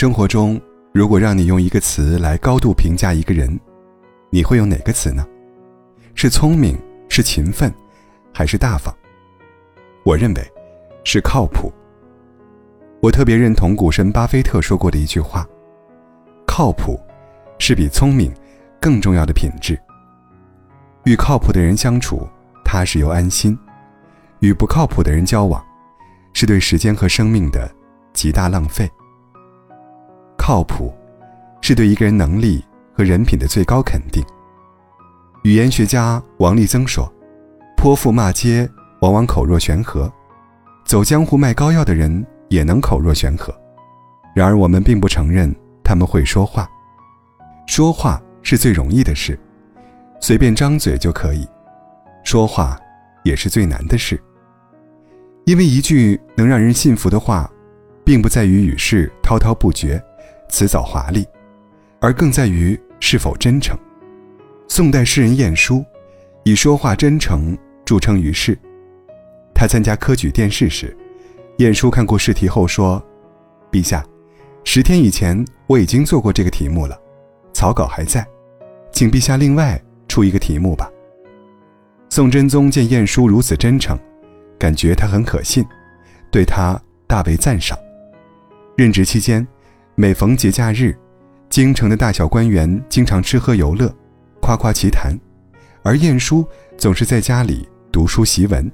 生活中，如果让你用一个词来高度评价一个人，你会用哪个词呢？是聪明，是勤奋，还是大方？我认为，是靠谱。我特别认同股神巴菲特说过的一句话：“靠谱，是比聪明更重要的品质。”与靠谱的人相处，踏实又安心；与不靠谱的人交往，是对时间和生命的极大浪费。靠谱，是对一个人能力和人品的最高肯定。语言学家王立增说：“泼妇骂街，往往口若悬河；走江湖卖膏药的人也能口若悬河。然而，我们并不承认他们会说话。说话是最容易的事。”随便张嘴就可以，说话也是最难的事。因为一句能让人信服的话，并不在于语势滔滔不绝、辞藻华丽，而更在于是否真诚。宋代诗人晏殊以说话真诚著称于世。他参加科举殿试时，晏殊看过试题后说：“陛下，十天以前我已经做过这个题目了，草稿还在，请陛下另外。”出一个题目吧。宋真宗见晏殊如此真诚，感觉他很可信，对他大为赞赏。任职期间，每逢节假日，京城的大小官员经常吃喝游乐，夸夸其谈，而晏殊总是在家里读书习文。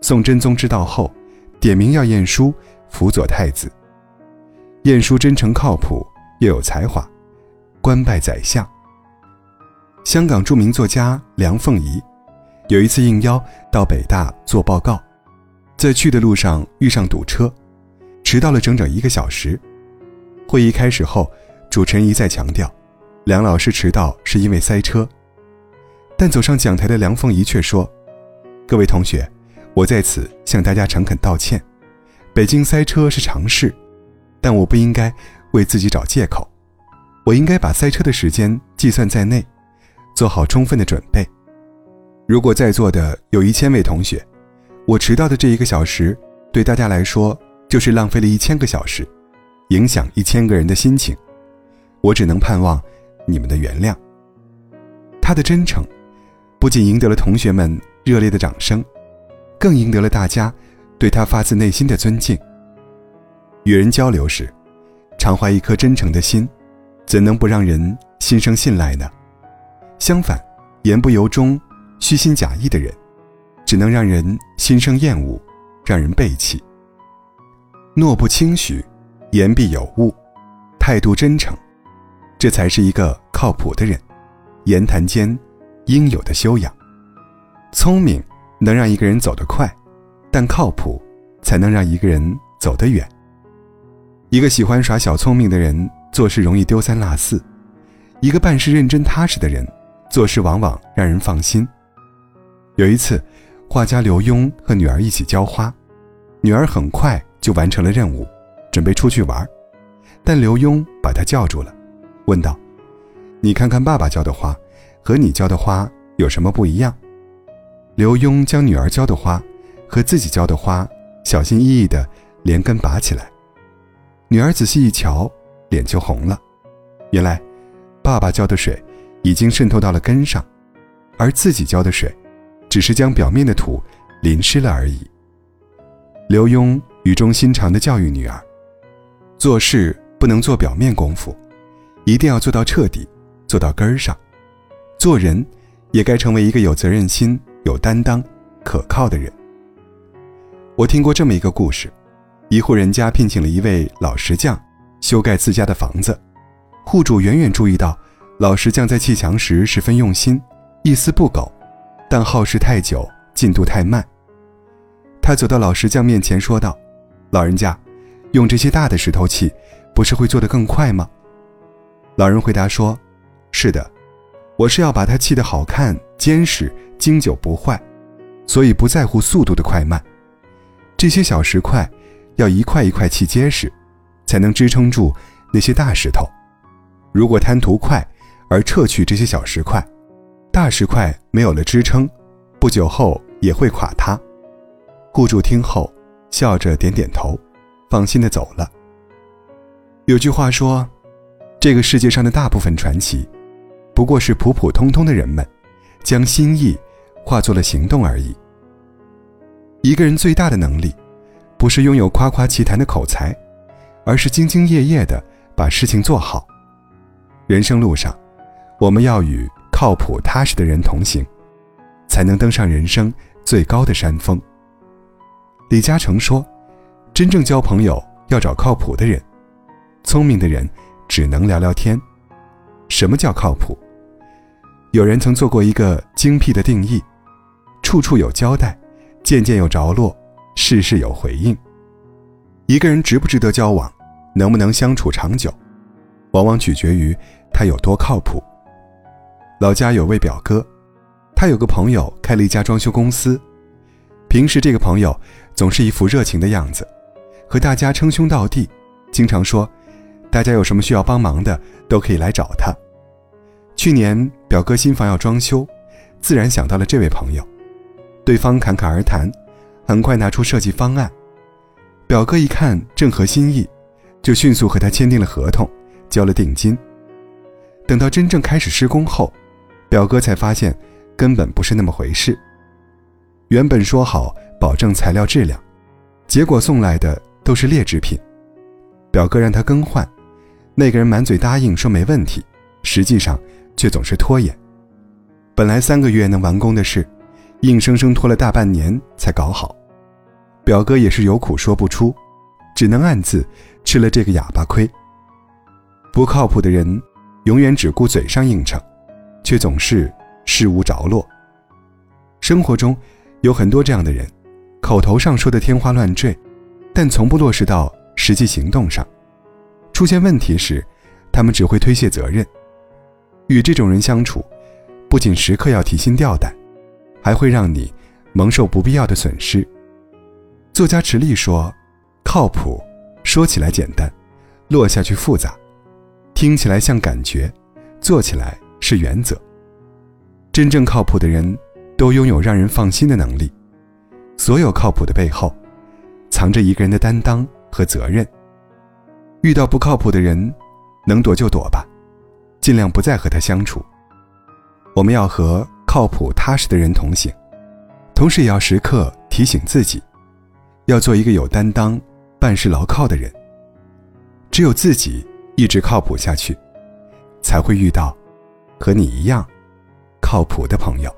宋真宗知道后，点名要晏殊辅佐太子。晏殊真诚靠谱，又有才华，官拜宰相。香港著名作家梁凤仪，有一次应邀到北大做报告，在去的路上遇上堵车，迟到了整整一个小时。会议开始后，主持人一再强调，梁老师迟到是因为塞车。但走上讲台的梁凤仪却说：“各位同学，我在此向大家诚恳道歉。北京塞车是常事，但我不应该为自己找借口，我应该把塞车的时间计算在内。”做好充分的准备。如果在座的有一千位同学，我迟到的这一个小时，对大家来说就是浪费了一千个小时，影响一千个人的心情。我只能盼望你们的原谅。他的真诚，不仅赢得了同学们热烈的掌声，更赢得了大家对他发自内心的尊敬。与人交流时，常怀一颗真诚的心，怎能不让人心生信赖呢？相反，言不由衷、虚心假意的人，只能让人心生厌恶，让人背弃。诺不轻许，言必有物，态度真诚，这才是一个靠谱的人。言谈间应有的修养。聪明能让一个人走得快，但靠谱才能让一个人走得远。一个喜欢耍小聪明的人，做事容易丢三落四；一个办事认真踏实的人。做事往往让人放心。有一次，画家刘墉和女儿一起浇花，女儿很快就完成了任务，准备出去玩，但刘墉把他叫住了，问道：“你看看爸爸浇的花，和你浇的花有什么不一样？”刘墉将女儿浇的花和自己浇的花小心翼翼地连根拔起来，女儿仔细一瞧，脸就红了。原来，爸爸浇的水。已经渗透到了根上，而自己浇的水，只是将表面的土淋湿了而已。刘墉语重心长地教育女儿：做事不能做表面功夫，一定要做到彻底，做到根儿上。做人也该成为一个有责任心、有担当、可靠的人。我听过这么一个故事：一户人家聘请了一位老石匠，修盖自家的房子，户主远远注意到。老石匠在砌墙时十分用心，一丝不苟，但耗时太久，进度太慢。他走到老石匠面前说道：“老人家，用这些大的石头砌，不是会做得更快吗？”老人回答说：“是的，我是要把它砌得好看、坚实、经久不坏，所以不在乎速度的快慢。这些小石块，要一块一块砌结实，才能支撑住那些大石头。如果贪图快，而撤去这些小石块，大石块没有了支撑，不久后也会垮塌。雇主听后，笑着点点头，放心的走了。有句话说，这个世界上的大部分传奇，不过是普普通通的人们，将心意化作了行动而已。一个人最大的能力，不是拥有夸夸其谈的口才，而是兢兢业业的把事情做好。人生路上，我们要与靠谱踏实的人同行，才能登上人生最高的山峰。李嘉诚说：“真正交朋友要找靠谱的人，聪明的人只能聊聊天。什么叫靠谱？有人曾做过一个精辟的定义：处处有交代，件件有着落，事事有回应。一个人值不值得交往，能不能相处长久，往往取决于他有多靠谱。老家有位表哥，他有个朋友开了一家装修公司，平时这个朋友。”总是一副热情的样子，和大家称兄道弟，经常说：“大家有什么需要帮忙的，都可以来找他。”去年表哥新房要装修，自然想到了这位朋友。对方侃侃而谈，很快拿出设计方案。表哥一看正合心意，就迅速和他签订了合同，交了定金。等到真正开始施工后，表哥才发现根本不是那么回事。原本说好。保证材料质量，结果送来的都是劣质品。表哥让他更换，那个人满嘴答应说没问题，实际上却总是拖延。本来三个月能完工的事，硬生生拖了大半年才搞好。表哥也是有苦说不出，只能暗自吃了这个哑巴亏。不靠谱的人，永远只顾嘴上应承，却总是事无着落。生活中有很多这样的人。口头上说的天花乱坠，但从不落实到实际行动上。出现问题时，他们只会推卸责任。与这种人相处，不仅时刻要提心吊胆，还会让你蒙受不必要的损失。作家池莉说：“靠谱，说起来简单，落下去复杂；听起来像感觉，做起来是原则。真正靠谱的人，都拥有让人放心的能力。”所有靠谱的背后，藏着一个人的担当和责任。遇到不靠谱的人，能躲就躲吧，尽量不再和他相处。我们要和靠谱踏实的人同行，同时也要时刻提醒自己，要做一个有担当、办事牢靠的人。只有自己一直靠谱下去，才会遇到和你一样靠谱的朋友。